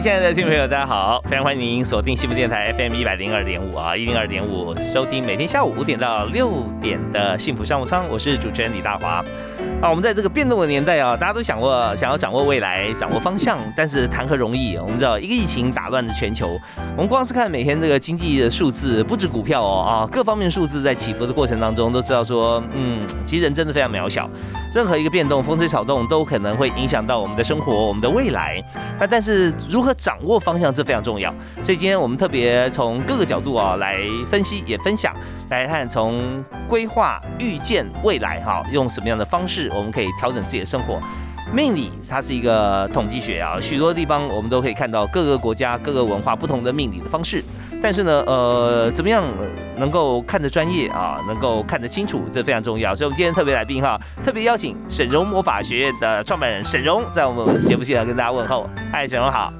亲爱的听众朋友，大家好，非常欢迎您锁定幸福电台 FM 一百零二点五啊，一零二点五收听每天下午五点到六点的幸福商务舱，我是主持人李大华。啊，我们在这个变动的年代啊，大家都想过想要掌握未来、掌握方向，但是谈何容易？我们知道一个疫情打乱了全球，我们光是看每天这个经济的数字，不止股票哦啊，各方面数字在起伏的过程当中，都知道说，嗯，其实人真的非常渺小，任何一个变动、风吹草动都可能会影响到我们的生活、我们的未来。那但是如何掌握方向，这非常重要。所以今天我们特别从各个角度啊来分析，也分享。来看从规划预见未来哈，用什么样的方式我们可以调整自己的生活？命理它是一个统计学啊，许多地方我们都可以看到各个国家各个文化不同的命理的方式。但是呢，呃，怎么样能够看得专业啊，能够看得清楚，这非常重要。所以，我们今天特别来宾哈，特别邀请沈荣魔法学院的创办人沈荣，在我们节目现场跟大家问候。嗨，沈荣好。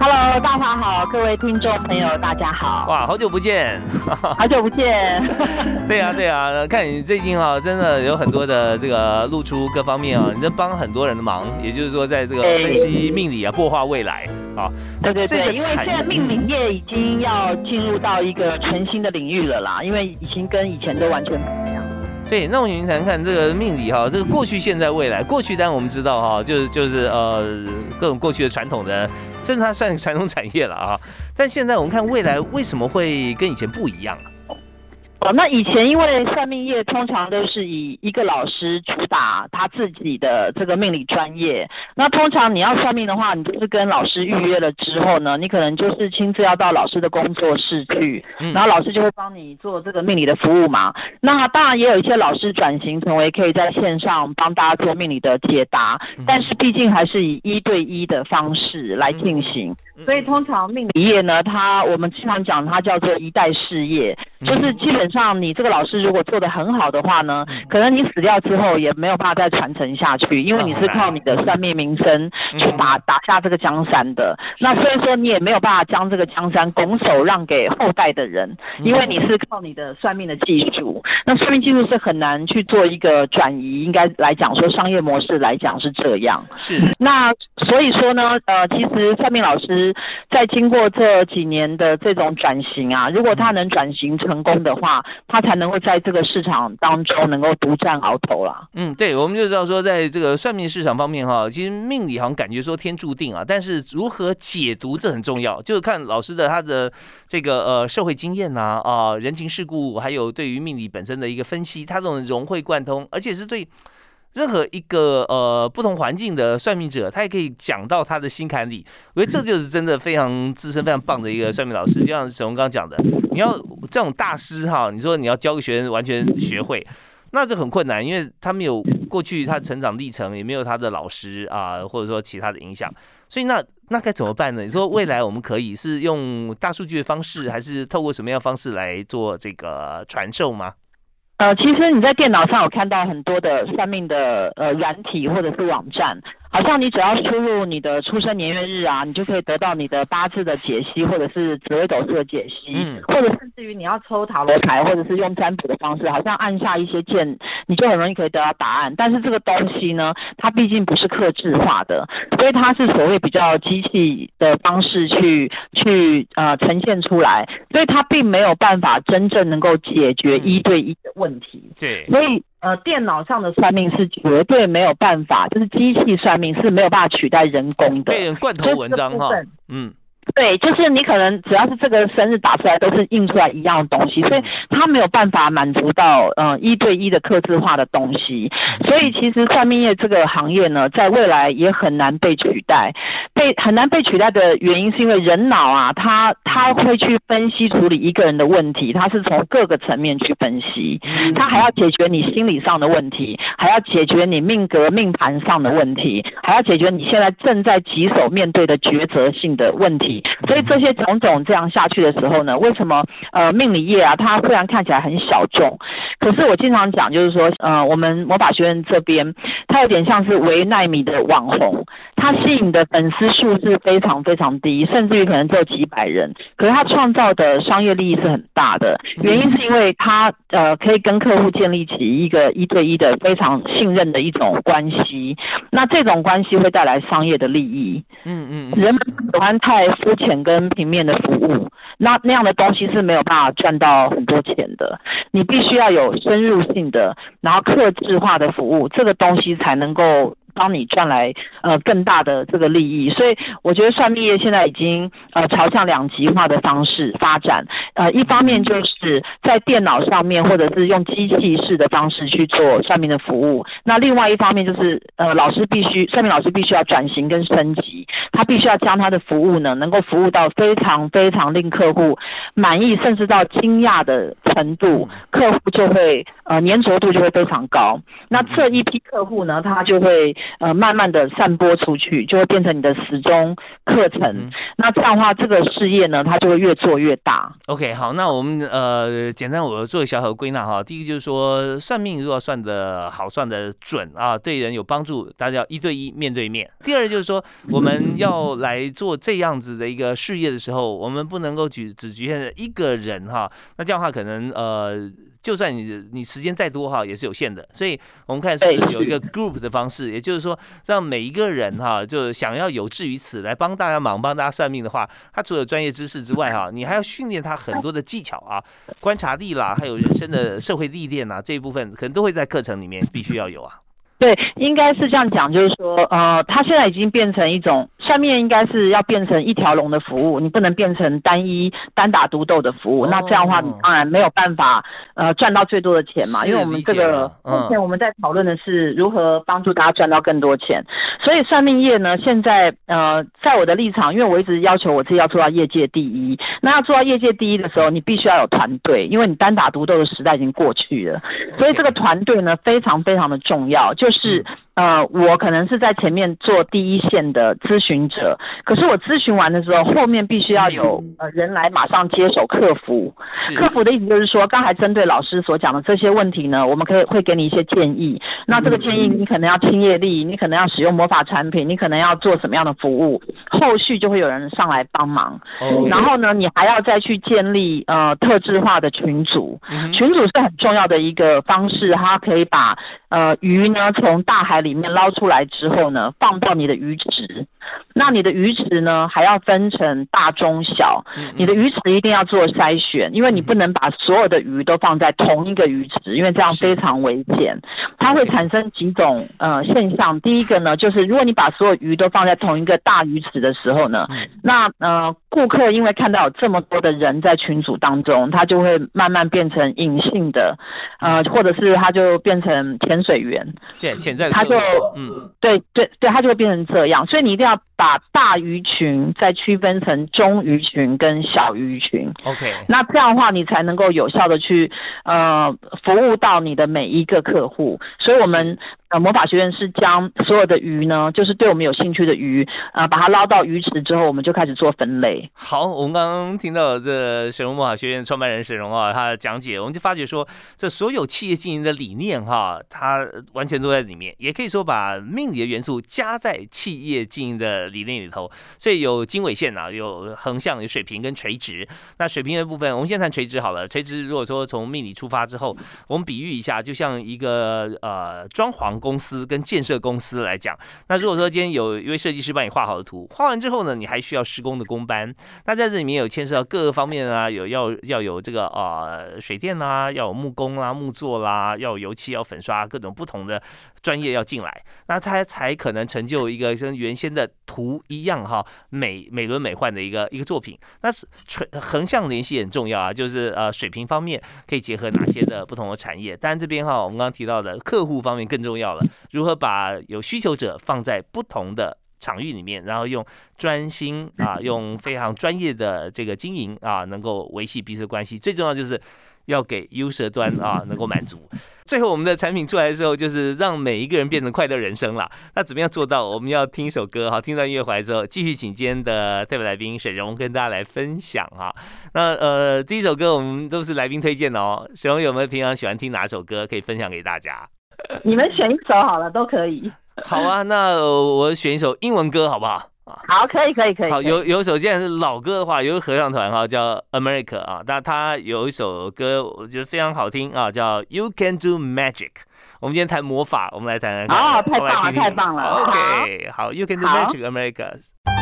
Hello，大华好，各位听众朋友大家好。哇，好久不见，好久不见。对呀，对呀，看你最近啊，真的有很多的这个露出各方面啊，你在帮很多人的忙，也就是说，在这个分析命理啊，破化未来啊。对对对，因为现在命理业已经要进入到一个全新的领域了啦，因为已经跟以前都完全不一样。对，那我们谈看这个命理哈，这个过去、现在、未来。过去当然我们知道哈，就是就是呃，各种过去的传统的。这它算传统产业了啊，但现在我们看未来为什么会跟以前不一样啊？哦，那以前因为算命业通常都是以一个老师主打他自己的这个命理专业，那通常你要算命的话，你就是跟老师预约了之后呢，你可能就是亲自要到老师的工作室去，然后老师就会帮你做这个命理的服务嘛。那当然也有一些老师转型成为可以在线上帮大家做命理的解答，但是毕竟还是以一对一的方式来进行。所以通常命理业呢，它我们经常讲它叫做一代事业，就是基本上你这个老师如果做得很好的话呢，可能你死掉之后也没有办法再传承下去，因为你是靠你的算命名声去打打下这个江山的。那所以说你也没有办法将这个江山拱手让给后代的人，因为你是靠你的算命的技术。那算命技术是很难去做一个转移，应该来讲说商业模式来讲是这样。是。那所以说呢，呃，其实算命老师。在经过这几年的这种转型啊，如果他能转型成功的话，他才能够在这个市场当中能够独占鳌头啦。嗯，对，我们就知道说，在这个算命市场方面哈，其实命理好像感觉说天注定啊，但是如何解读这很重要，就是看老师的他的这个呃社会经验呐啊人情世故，还有对于命理本身的一个分析，他这种融会贯通，而且是对。任何一个呃不同环境的算命者，他也可以讲到他的心坎里。我觉得这就是真的非常资深、非常棒的一个算命老师。就像沈宏刚讲的，你要这种大师哈，你说你要教个学生完全学会，那就很困难，因为他没有过去他成长历程，也没有他的老师啊，或者说其他的影响。所以那那该怎么办呢？你说未来我们可以是用大数据的方式，还是透过什么样方式来做这个传授吗？呃，其实你在电脑上有看到很多的算命的呃软体或者是网站。好像你只要输入你的出生年月日啊，你就可以得到你的八字的解析，或者是紫微斗数的解析，嗯，或者甚至于你要抽塔罗牌，或者是用占卜的方式，好像按下一些键，你就很容易可以得到答案。但是这个东西呢，它毕竟不是克制化的，所以它是所谓比较机器的方式去去呃呈现出来，所以它并没有办法真正能够解决一对一的问题。对，所以。呃，电脑上的算命是绝对没有办法，就是机器算命是没有办法取代人工的。对，罐头文章哈，嗯。对，就是你可能只要是这个生日打出来，都是印出来一样的东西，所以它没有办法满足到呃一对一的刻字化的东西。所以其实算命业这个行业呢，在未来也很难被取代。被很难被取代的原因，是因为人脑啊，他他会去分析处理一个人的问题，他是从各个层面去分析，他还要解决你心理上的问题，还要解决你命格命盘上的问题，还要解决你现在正在棘手面对的抉择性的问题。所以这些种种这样下去的时候呢，为什么呃命理业啊，它虽然看起来很小众，可是我经常讲，就是说呃我们魔法学院这边，它有点像是维奈米的网红，它吸引的粉丝数是非常非常低，甚至于可能只有几百人，可是他创造的商业利益是很大的，原因是因为他呃可以跟客户建立起一个一对一的非常信任的一种关系，那这种关系会带来商业的利益。嗯嗯，人们喜欢太肤浅跟平面的服务，那那样的东西是没有办法赚到很多钱的。你必须要有深入性的，然后克制化的服务，这个东西才能够。帮你赚来呃更大的这个利益，所以我觉得算命业现在已经呃朝向两极化的方式发展。呃，一方面就是在电脑上面或者是用机器式的方式去做算命的服务，那另外一方面就是呃老师必须算命老师必须要转型跟升级，他必须要将他的服务呢能够服务到非常非常令客户满意，甚至到惊讶的程度，客户就会呃粘着度就会非常高。那这一批客户呢，他就会。呃，慢慢的散播出去，就会变成你的时钟课程。那这样的话，这个事业呢，它就会越做越大。OK，好，那我们呃，简单我做一个小小的归纳哈。第一个就是说，算命如果算的好，算的准啊，对人有帮助，大家要一对一面对面。第二就是说，我们要来做这样子的一个事业的时候，我们不能够局只局限一个人哈。那这样的话，可能呃。就算你你时间再多哈，也是有限的。所以我们看是有一个 group 的方式，也就是说，让每一个人哈，就想要有志于此来帮大家忙、帮大家算命的话，他除了专业知识之外哈，你还要训练他很多的技巧啊、观察力啦，还有人生的社会历练啊，这一部分可能都会在课程里面必须要有啊。对，应该是这样讲，就是说，呃，它现在已经变成一种。下面应该是要变成一条龙的服务，你不能变成单一单打独斗的服务。那这样的话，你当然没有办法呃赚到最多的钱嘛。因为我们这个目前我们在讨论的是如何帮助大家赚到更多钱。所以算命业呢，现在呃，在我的立场，因为我一直要求我自己要做到业界第一。那要做到业界第一的时候，你必须要有团队，因为你单打独斗的时代已经过去了。所以这个团队呢，非常非常的重要，就是。呃，我可能是在前面做第一线的咨询者，可是我咨询完的时候，后面必须要有呃人来马上接手客服。客服的意思就是说，刚才针对老师所讲的这些问题呢，我们可以会给你一些建议。那这个建议，你可能要听业力，你可能要使用魔法产品，你可能要做什么样的服务，后续就会有人上来帮忙。然后呢，你还要再去建立呃特质化的群组，群组是很重要的一个方式，它可以把。呃，鱼呢从大海里面捞出来之后呢，放到你的鱼池。那你的鱼池呢，还要分成大、中、小。你的鱼池一定要做筛选，因为你不能把所有的鱼都放在同一个鱼池，因为这样非常危险。它会产生几种呃现象。第一个呢，就是如果你把所有鱼都放在同一个大鱼池的时候呢，那呃顾客因为看到有这么多的人在群组当中，他就会慢慢变成隐性的，呃，或者是他就变成潜水员。对，潜在他就嗯，对对对，他就会变成这样。所以你一定要。把大鱼群再区分成中鱼群跟小鱼群，OK，那这样的话你才能够有效的去呃服务到你的每一个客户，所以我们。呃，魔法学院是将所有的鱼呢，就是对我们有兴趣的鱼，呃，把它捞到鱼池之后，我们就开始做分类。好，我们刚刚听到这沈荣魔法学院创办人沈荣啊，他的讲解，我们就发觉说，这所有企业经营的理念哈，它完全都在里面，也可以说把命理的元素加在企业经营的理念里头。所以有经纬线啊，有横向，有水平跟垂直。那水平的部分，我们先谈垂直好了。垂直如果说从命理出发之后，我们比喻一下，就像一个呃装潢公司跟建设公司来讲，那如果说今天有一位设计师帮你画好的图，画完之后呢，你还需要施工的工班，那在这里面有牵涉到各个方面啊，有要要有这个啊水电啦，要有木工啦、木作啦，要有油漆、要粉刷，各种不同的专业要进来，那他才可能成就一个跟原先的图一样哈美美轮美奂的一个一个作品。那垂横向联系很重要啊，就是呃水平方面可以结合哪些的不同的产业。当然这边哈，我们刚刚提到的客户方面更重要了，如何把有需求者放在不同的场域里面，然后用专心啊，用非常专业的这个经营啊，能够维系彼此关系。最重要就是要给 user 端啊能够满足。最后我们的产品出来的时候，就是让每一个人变成快乐人生了。那怎么样做到？我们要听一首歌哈，听到音乐回来之后，继续请今天的特别来宾沈荣跟大家来分享哈。那呃，第一首歌我们都是来宾推荐的哦。沈荣有没有平常喜欢听哪首歌可以分享给大家？你们选一首好了，都可以。好啊，那我选一首英文歌好不好？好，可以，可以，可以。好，有有首既然是老歌的话，有个合唱团哈，叫 America 啊，那他有一首歌我觉得非常好听啊，叫 You Can Do Magic。我们今天谈魔法，我们来谈谈。哦，太棒了，太棒了。OK，好，You Can Do Magic America。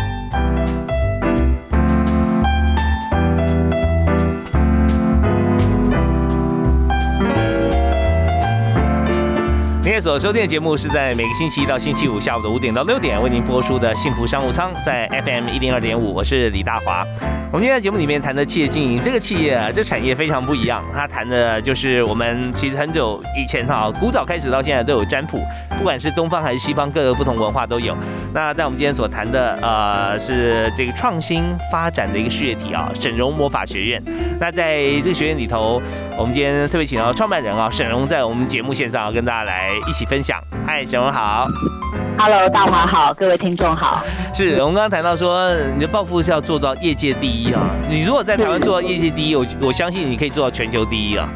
今天所收听的节目是在每个星期一到星期五下午的五点到六点为您播出的幸福商务舱，在 FM 一零二点五，我是李大华。我们今天在节目里面谈的企业经营，这个企业啊，这产业非常不一样。它谈的就是我们其实很久以前哈，古早开始到现在都有占卜，不管是东方还是西方，各个不同文化都有。那在我们今天所谈的呃，是这个创新发展的一个事业体啊，沈荣魔法学院。那在这个学院里头，我们今天特别请到创办人啊，沈荣在我们节目线上跟大家来。一起分享，嗨，小荣好，Hello，大华好，各位听众好。是我们刚刚谈到说，你的抱负是要做到业界第一啊。你如果在台湾做到业界第一，我我相信你可以做到全球第一啊。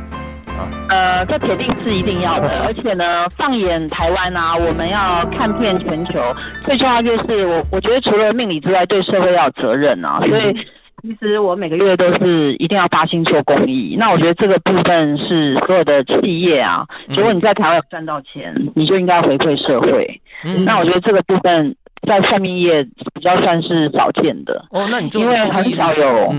呃，这铁定是一定要的。而且呢，放眼台湾啊，我们要看遍全球，最重要就是我我觉得除了命理之外，对社会要有责任啊。所以。其实我每个月都是一定要发心做公益，那我觉得这个部分是所有的企业啊，如果你在台湾赚到钱，你就应该回馈社会。那我觉得这个部分在算命业比较算是少见的。哦，那你做因为很少有。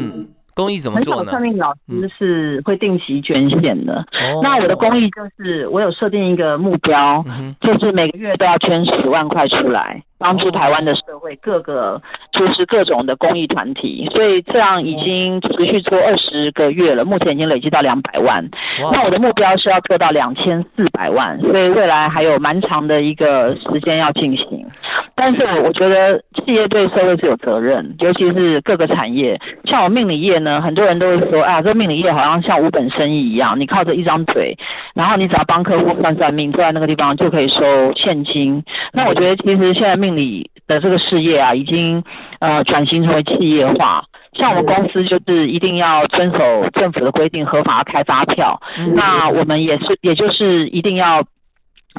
公益怎么做呢？很少算命老师是会定期捐献的。那我的公益就是我有设定一个目标，就是每个月都要捐十万块出来，帮助台湾的社会各个就是各种的公益团体。所以这样已经持续做二十个月了，目前已经累积到两百万。那我的目标是要做到两千四百万，所以未来还有蛮长的一个时间要进行。但是我觉得企业对社会是有责任，尤其是各个产业，像我命理业呢，很多人都会说，啊，这命理业好像像无本生意一样，你靠着一张嘴，然后你只要帮客户算算命，坐在那个地方就可以收现金。那我觉得其实现在命理的这个事业啊，已经呃转型成为企业化，像我们公司就是一定要遵守政府的规定，合法开发票。那我们也是，也就是一定要。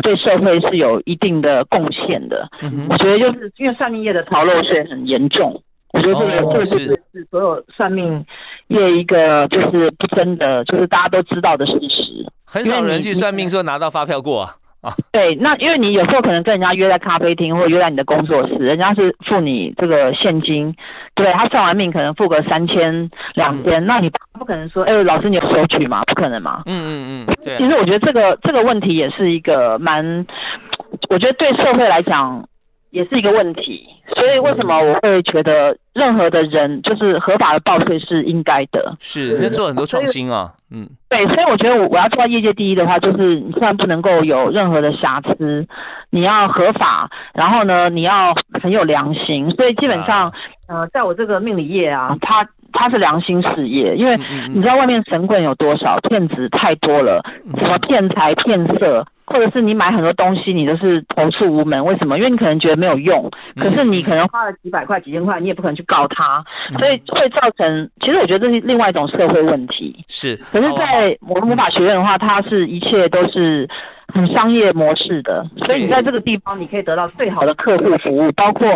对社会是有一定的贡献的，我觉得就是因为算命业的逃漏税很严重，我觉得这个这个是是所有算命业一个就是不争的，就是大家都知道的事实。很少人去算命说拿到发票过啊。啊，对，那因为你有时候可能跟人家约在咖啡厅，或者约在你的工作室，人家是付你这个现金，对他算完命可能付个三千两千，那你不可能说，哎，老师你有收取吗？不可能嘛。嗯嗯嗯，对。其实我觉得这个这个问题也是一个蛮，我觉得对社会来讲也是一个问题。所以为什么我会觉得任何的人就是合法的报税是应该的？是，那做很多创新啊。嗯，对，所以我觉得我我要做到业界第一的话，就是你虽然不能够有任何的瑕疵，你要合法，然后呢，你要很有良心。所以基本上，呃，在我这个命理业啊，它它是良心事业，因为你知道外面神棍有多少，骗子太多了，什么骗财骗色。或者是你买很多东西，你都是投诉无门，为什么？因为你可能觉得没有用，可是你可能花了几百块、几千块，你也不可能去告他，所以会造成。其实我觉得这是另外一种社会问题。是，可是在我们魔法学院的话，它是一切都是很商业模式的，所以你在这个地方你可以得到最好的客户服务，包括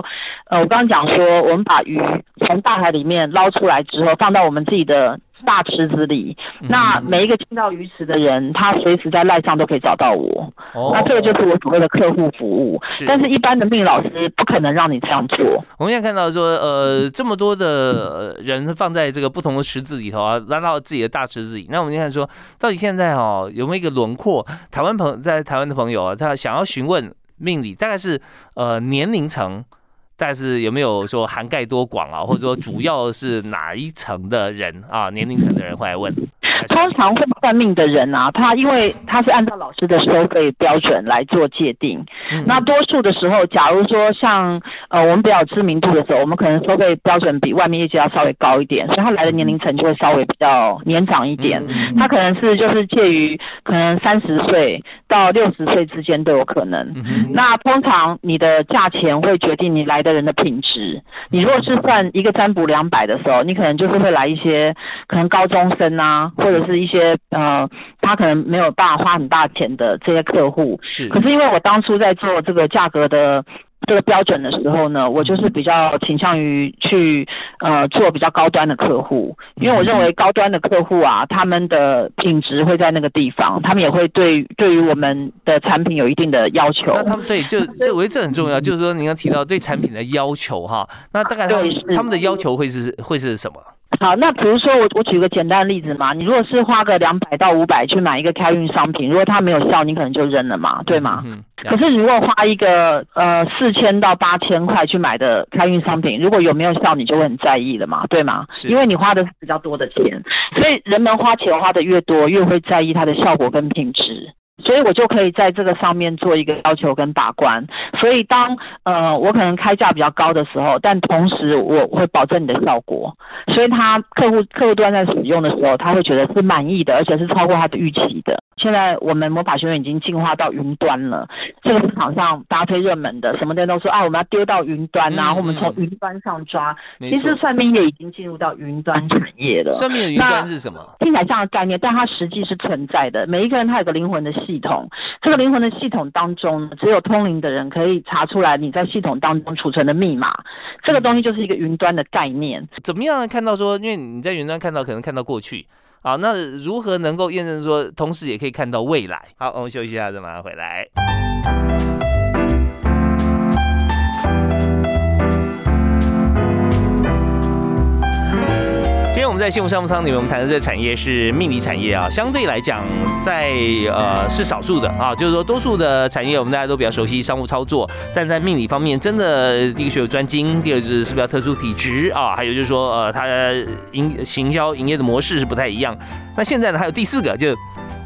呃，我刚刚讲说，我们把鱼从大海里面捞出来之后，放到我们自己的。大池子里，那每一个进到鱼池的人，他随时在赖上都可以找到我。哦那这个就是我所谓的客户服务。是但是，一般的命理老师不可能让你这样做。我们现在看到说，呃，这么多的呃人放在这个不同的池子里头啊，拉到自己的大池子里。那我们现在说，到底现在哦有没有一个轮廓？台湾朋在台湾的朋友啊，他想要询问命理，大概是呃年龄层，但是有没有说涵盖多广啊，或者说主要是哪一层的人啊，年龄层的人会来问？通常会算命的人啊，他因为他是按照老师的收费标准来做界定。嗯那多数的时候，假如说像呃我们比较有知名度的时候，我们可能收费标准比外面业界要稍微高一点，所以他来的年龄层就会稍微比较年长一点。嗯他可能是就是介于可能三十岁到六十岁之间都有可能。那通常你的价钱会决定你来的人的品质。你如果是算一个占卜两百的时候，你可能就是会来一些可能高中生啊，或者是一些呃，他可能没有办法花很大钱的这些客户。是。可是因为我当初在做这个价格的这个标准的时候呢，我就是比较倾向于去呃做比较高端的客户，因为我认为高端的客户啊，他们的品质会在那个地方，他们也会对对于我们的产品有一定的要求。那他们对，就这我觉得这很重要，就是说您刚提到对产品的要求哈，那大概他们他们的要求会是会是什么？好，那比如说我我举个简单的例子嘛，你如果是花个两百到五百去买一个开运商品，如果它没有效，你可能就扔了嘛，对吗？嗯，可是如果花一个呃四千到八千块去买的开运商品，如果有没有效，你就会很在意了嘛，对吗？是因为你花的是比较多的钱，所以人们花钱花的越多，越会在意它的效果跟品质。所以我就可以在这个上面做一个要求跟把关。所以当呃我可能开价比较高的时候，但同时我会保证你的效果，所以他客户客户端在使用的时候，他会觉得是满意的，而且是超过他的预期的。现在我们魔法学院已经进化到云端了，这个市场上大家最热门的，什么的都说啊，我们要丢到云端啊，嗯或我们从嗯云端上抓。其实。算命也已经进入到云端产业了。算命的云端是什么？听起来像个概念，但它实际是存在的。每一个人他有个灵魂的系统，这个灵魂的系统当中，只有通灵的人可以查出来你在系统当中储存的密码。这个东西就是一个云端的概念。怎么样看到说，因为你在云端看到可能看到过去啊，那如何能够验证说，同时也可以看到未来？好，我们休息一下，再马上回来。在幸福商务舱里面，我们谈的这个产业是命理产业啊，相对来讲，在呃是少数的啊，就是说多数的产业我们大家都比较熟悉商务操作，但在命理方面，真的第一个是有专精，第二个是是不是要特殊体质啊，还有就是说呃它营行销营业的模式是不太一样。那现在呢，还有第四个就。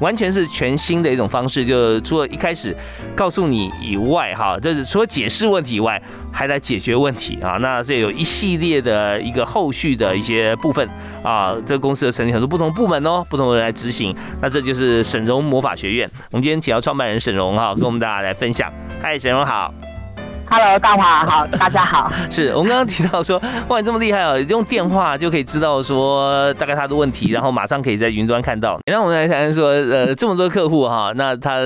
完全是全新的一种方式，就除了一开始告诉你以外，哈，就是除了解释问题以外，还来解决问题啊。那这有一系列的一个后续的一些部分啊，这个公司的成立很多不同部门哦，不同人来执行。那这就是沈荣魔法学院。我们今天请到创办人沈荣哈，跟我们大家来分享。嗨，沈荣好。Hello，大华好，大家好。是我们刚刚提到说，哇，你这么厉害哦，用电话就可以知道说大概他的问题，然后马上可以在云端看到。那我们来谈谈说，呃，这么多客户哈，那他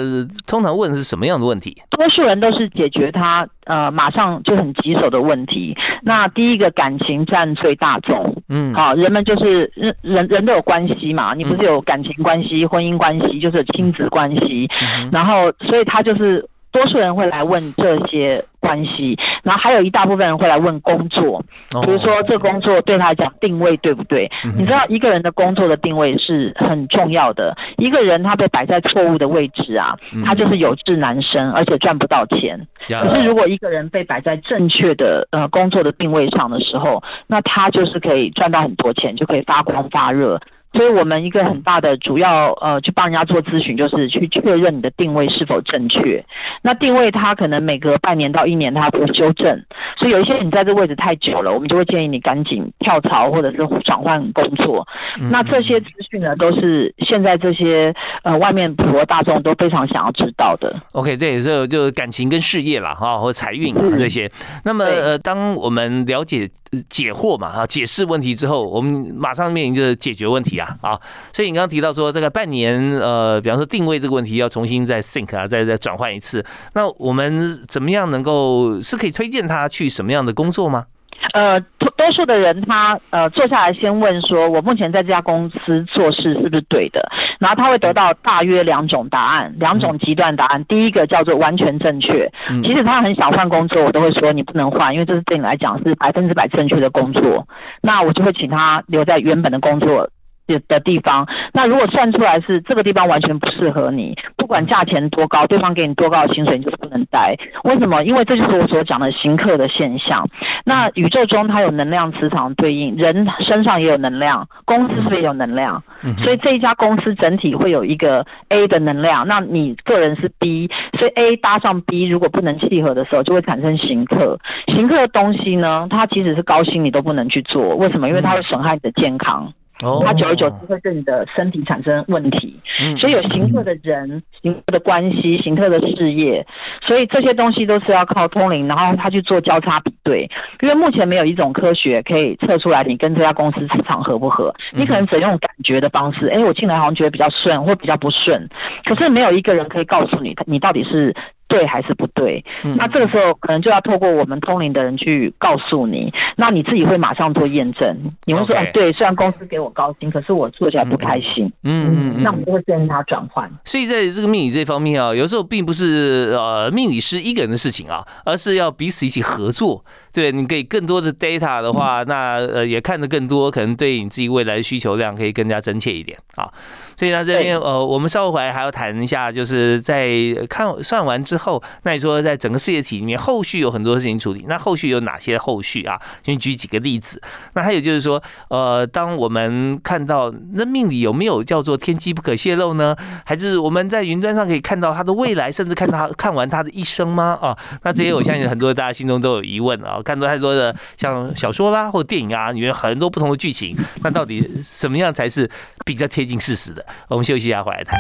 通常问的是什么样的问题？多数人都是解决他呃马上就很棘手的问题。那第一个感情占最大宗，嗯，好、人们就是人人人都有关系嘛，你不是有感情关系、婚姻关系，就是有亲子关系，嗯然后所以他就是多数人会来问这些关系，然后还有一大部分人会来问工作，比如说这工作对他来讲定位对不对？你知道一个人的工作的定位是很重要的，一个人他被摆在错误的位置啊，嗯他就是有志难伸，而且赚不到钱。呀可是如果一个人被摆在正确的呃工作的定位上的时候，那他就是可以赚到很多钱，就可以发光发热。所以我们一个很大的主要呃，去帮人家做咨询，就是去确认你的定位是否正确。那定位它可能每隔半年到一年它会修正，所以有一些你在这位置太久了，我们就会建议你赶紧跳槽或者是转换工作。嗯那这些资讯呢，都是现在这些呃外面普罗大众都非常想要知道的。OK，对，所以就感情跟事业啦，哈，或财运啊嗯这些。那么呃，当我们了解呃解惑嘛，啊，解释问题之后，我们马上面临着解决问题啊，啊。所以你刚刚提到说，这个半年呃，比方说定位这个问题要重新再 think 啊，再再转换一次。那我们怎么样能够是可以推荐他去什么样的工作吗？呃，多多数的人他呃坐下来先问说，我目前在这家公司做事是不是对的？然后他会得到大约两种答案，两种极端答案。第一个叫做完全正确，其实他很想换工作，我都会说你不能换，因为这是对你来讲是百分之百正确的工作。那我就会请他留在原本的工作。的的地方，那如果算出来是这个地方完全不适合你，不管价钱多高，对方给你多高的薪水，你就是不能待。为什么？因为这就是我所讲的行客的现象。那宇宙中它有能量磁场对应，人身上也有能量，公司是不是也有能量？所以这一家公司整体会有一个 A 的能量，那你个人是 B，所以 A 搭上 B，如果不能契合的时候，就会产生行客。行客的东西呢，它其实是高薪你都不能去做，为什么？因为它会损害你的健康。它久而久之会对你的身体产生问题，所以有行特的人、行特的关系、行特的事业，所以这些东西都是要靠通灵，然后他去做交叉比对。因为目前没有一种科学可以测出来你跟这家公司磁场合不合，你可能只用感觉的方式，哎，我进来好像觉得比较顺，或比较不顺，可是没有一个人可以告诉你，你到底是。对还是不对？那这个时候可能就要透过我们通灵的人去告诉你，那你自己会马上做验证。你会说，哎，对，虽然公司给我高薪，可是我做起来不开心。嗯嗯，那我们就会建议他转换。所以在这个命理这方面啊，有时候并不是呃命理师一个人的事情啊，而是要彼此一起合作。对你给更多的 data 的话，那呃也看得更多，可能对你自己未来的需求量可以更加真切一点啊。所以呢，这边呃，我们稍后回来还要谈一下，就是在看算完之后，那你说在整个事业体里面，后续有很多事情处理，那后续有哪些后续啊？先举几个例子。那还有就是说，呃，当我们看到那命里有没有叫做天机不可泄露呢？还是我们在云端上可以看到他的未来，甚至看他看完他的一生吗？啊，那这些我相信很多大家心中都有疑问啊。看到太多的像小说啦或电影啊，里面很多不同的剧情，那到底什么样才是比较贴近事实的？我们休息一下，回来谈。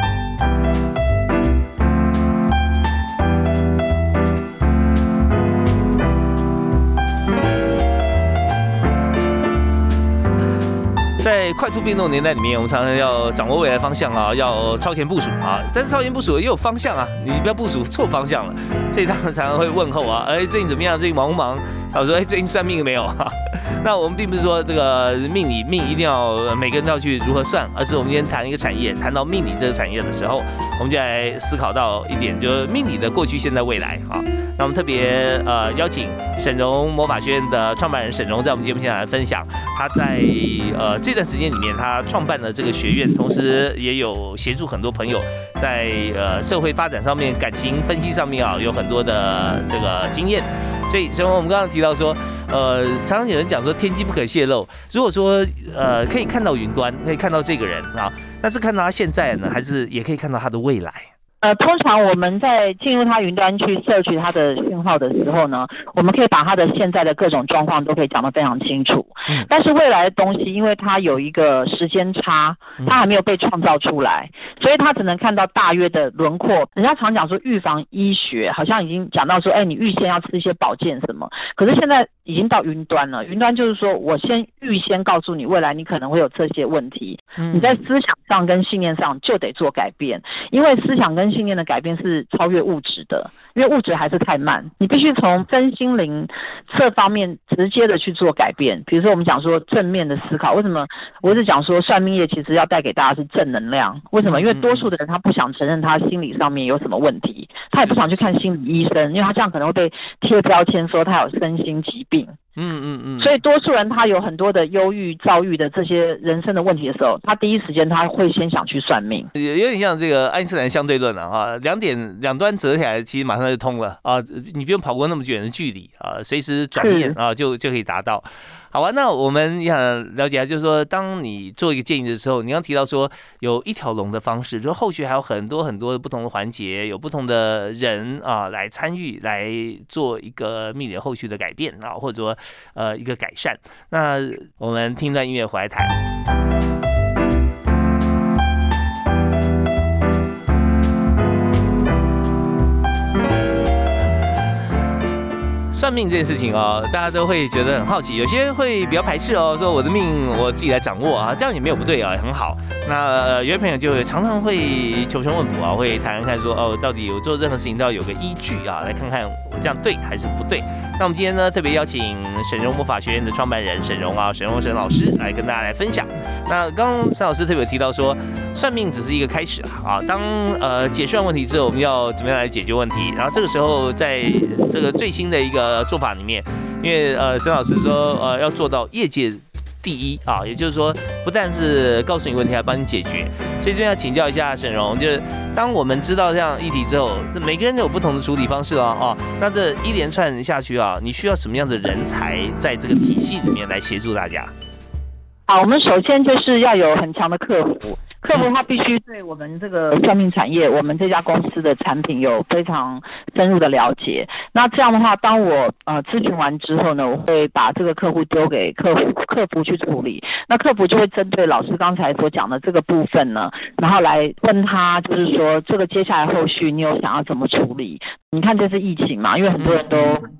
在在快速变动年代里面，我们常常要掌握未来方向啊，要超前部署啊。但是超前部署也有方向啊，你不要部署错方向了。所以他们常常会问候啊，哎，最近怎么样？最近忙不忙？他说，哎，最近算命了没有？那我们并不是说这个命理命一定要每个人都要去如何算，而是我们今天谈一个产业，谈到命理这个产业的时候，我们就来思考到一点，就是命理的过去、现在、未来啊。那我们特别呃邀请沈荣魔法学院的创办人沈荣在我们节目现场来分享，他在呃这段时时间里面，他创办了这个学院，同时也有协助很多朋友在呃社会发展上面、感情分析上面啊，有很多的这个经验。所以，所以我们刚刚提到说，呃，常常有人讲说天机不可泄露。如果说呃可以看到云端，可以看到这个人啊，那是看到他现在呢，还是也可以看到他的未来？呃，通常我们在进入它云端去摄取它的讯号的时候呢，我们可以把它的现在的各种状况都可以讲得非常清楚。嗯。但是未来的东西，因为它有一个时间差，它还没有被创造出来，所以它只能看到大约的轮廓。人家常讲说预防医学，好像已经讲到说，哎，你预先要吃一些保健什么。可是现在已经到云端了，云端就是说我先预先告诉你未来你可能会有这些问题。嗯。你在思想上跟信念上就得做改变，因为思想跟信念的改变是超越物质的，因为物质还是太慢。你必须从身心灵这方面直接的去做改变。比如说，我们讲说正面的思考，为什么我是讲说算命业其实要带给大家是正能量？为什么？因为多数的人他不想承认他心理上面有什么问题，他也不想去看心理医生，因为他这样可能会被贴标签说他有身心疾病。嗯嗯嗯，所以多数人他有很多的忧郁、躁郁的这些人生的问题的时候，他第一时间他会先想去算命，有有点像这个爱因斯坦相对论了啊，两点两端折起来，其实马上就通了。啊，你不用跑过那么远的距离啊，随时转念啊就就可以达到。好啊，那我们想了解啊，就是说，当你做一个建议的时候，你刚提到说有一条龙的方式，就后续还有很多很多不同的环节，有不同的人啊来参与，来做一个命理后续的改变啊，或者说呃一个改善。那我们听段音乐回来谈。算命这件事情哦，大家都会觉得很好奇，有些会比较排斥哦，说我的命我自己来掌握啊，这样也没有不对啊，很好。那有些朋友就常常会求神问卜啊，会谈谈看说哦，到底有做任何事情都要有个依据啊，来看看我这样对还是不对。那我们今天呢，特别邀请沈荣魔法学院的创办人沈荣啊，沈荣沈老师来跟大家来分享。那刚刚沈老师特别提到说，算命只是一个开始啊，当呃解释完问题之后，我们要怎么样来解决问题？然后这个时候，在这个最新的一个做法里面，因为呃沈老师说，呃要做到业界。第一啊，也就是说，不但是告诉你问题，还帮你解决。所以，就要请教一下沈荣，就是当我们知道这样议题之后，这每个人都有不同的处理方式哦。哦，那这一连串下去啊，你需要什么样的人才在这个体系里面来协助大家？好，我们首先就是要有很强的客服。客服他必须对我们这个算命产业，我们这家公司的产品有非常深入的了解。那这样的话，当我呃咨询完之后呢，我会把这个客户丢给客服客服去处理。那客服就会针对老师刚才所讲的这个部分呢，然后来问他，就是说这个接下来后续你有想要怎么处理？你看这次疫情嘛，因为很多人都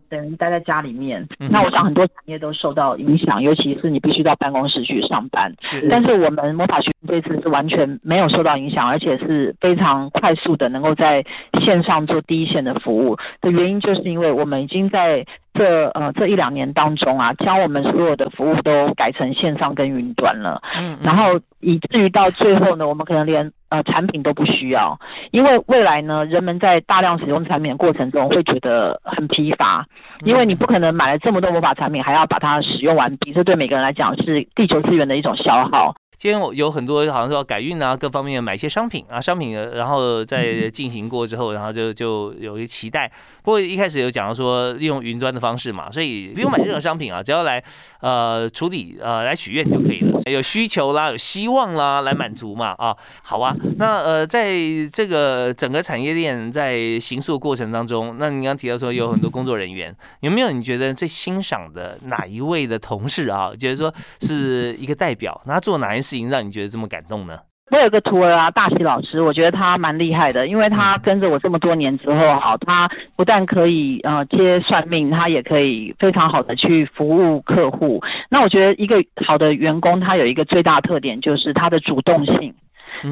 等于待在家里面，那我想很多产业都受到影响，尤其是你必须到办公室去上班。但是我们魔法学院这次是完全没有受到影响，而且是非常快速的能够在线上做第一线的服务。的原因，就是因为我们已经在这呃这一两年当中啊，将我们所有的服务都改成线上跟云端了。嗯，然后以至于到最后呢，我们可能连呃产品都不需要，因为未来呢，人们在大量使用产品的过程中会觉得很疲乏，因为你不可能买了这么多魔法产品还要把它使用完毕，这对每个人来讲是地球资源的一种消耗。今天我有很多好像说改运啊，各方面买一些商品啊，商品然后再进行过之后，然后就就有一些期待。不过一开始有讲到说利用云端的方式嘛，所以不用买任何商品啊，只要来呃处理呃来许愿就可以了。有需求啦，有希望啦，来满足嘛啊，好啊。那呃在这个整个产业链在行塑过程当中，那你刚刚提到说有很多工作人员，有没有你觉得最欣赏的哪一位的同事啊？觉得说是一个代表，那他做哪件事情让你觉得这么感动呢？我有个徒儿啊，大喜老师，我觉得他蛮厉害的，因为他跟着我这么多年之后，好，他不但可以呃接算命，他也可以非常好的去服务客户。那我觉得一个好的员工，他有一个最大特点就是他的主动性。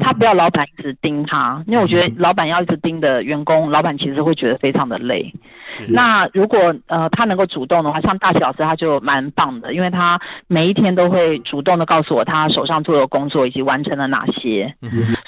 他不要老板一直盯他，因为我觉得老板要一直盯的员工，老板其实会觉得非常的累。那如果呃他能够主动的话，像大喜老师他就蛮棒的，因为他每一天都会主动的告诉我他手上做的工作以及完成了哪些。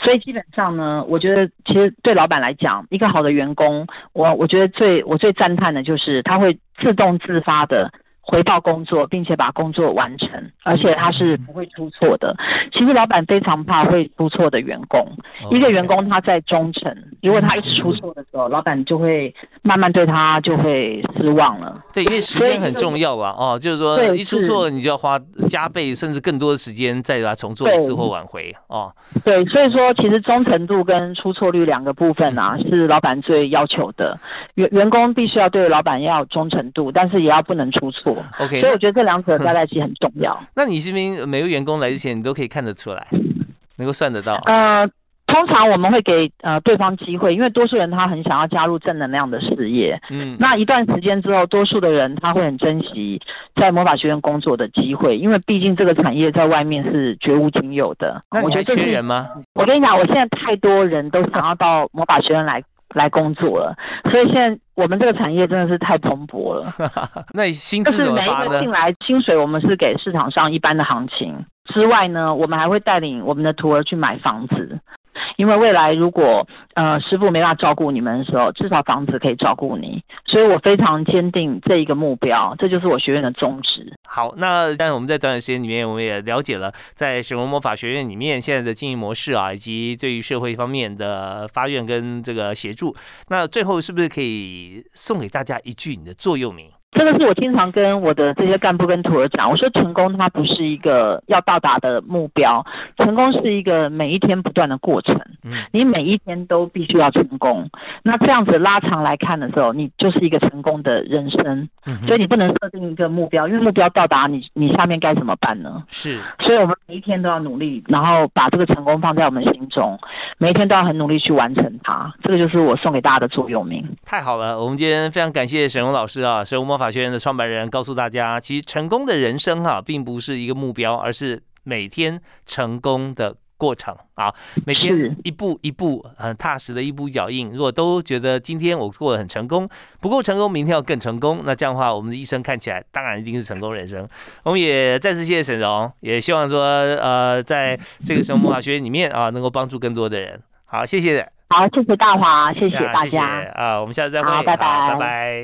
所以基本上呢，我觉得其实对老板来讲，一个好的员工，我我觉得最我最赞叹的就是他会自动自发的。回报工作，并且把工作完成，而且他是不会出错的。其实老板非常怕会出错的员工。一个员工他在忠诚，如果他一直出错的时候，老板就会慢慢对他就会失望了。对，因为时间很重要啊。哦，就是说一出错，你就要花加倍甚至更多的时间再把它重做一次或挽回。哦，对，所以说其实忠诚度跟出错率两个部分啊，是老板最要求的。员员工必须要对老板要忠诚度，但是也要不能出错。OK，所以我觉得这两者加在一起很重要。那你是不是每个员工来之前，你都可以看得出来，能够算得到？呃，通常我们会给呃对方机会，因为多数人他很想要加入正能量的事业。嗯，那一段时间之后，多数的人他会很珍惜在魔法学院工作的机会，因为毕竟这个产业在外面是绝无仅有的。那你觉得缺人吗？我跟你讲，我现在太多人都想要到魔法学院来。来工作了，所以现在我们这个产业真的是太蓬勃了。那薪资怎么发呢？进来薪水我们是给市场上一般的行情之外呢，我们还会带领我们的徒儿去买房子。因为未来如果呃师傅没办法照顾你们的时候，至少房子可以照顾你，所以我非常坚定这一个目标，这就是我学院的宗旨。好，那但是我们在短短时间里面，我们也了解了在神龙魔法学院里面现在的经营模式啊，以及对于社会方面的发愿跟这个协助。那最后是不是可以送给大家一句你的座右铭？这个是我经常跟我的这些干部跟徒儿讲，我说成功它不是一个要到达的目标，成功是一个每一天不断的过程。嗯，你每一天都必须要成功。那这样子拉长来看的时候，你就是一个成功的人生。嗯，所以你不能设定一个目标，因为目标到达，你你下面该怎么办呢？是，所以我们每一天都要努力，然后把这个成功放在我们心中，每一天都要很努力去完成它。这个就是我送给大家的座右铭。太好了，我们今天非常感谢沈荣老师啊，沈荣魔法。法学院的创办人告诉大家，其实成功的人生哈，并不是一个目标，而是每天成功的。过程啊，每天一步一步很踏实的一步脚印。如果都觉得今天我过得很成功，不够成功，明天要更成功，那这样的话，我们的一生看起来当然一定是成功人生。我们也再次谢谢沈荣，也希望说呃，在这个生活法学院里面啊，能够帮助更多的人。好，谢谢。好，谢谢大华，谢谢大家啊，我们下次再会，拜拜，拜拜。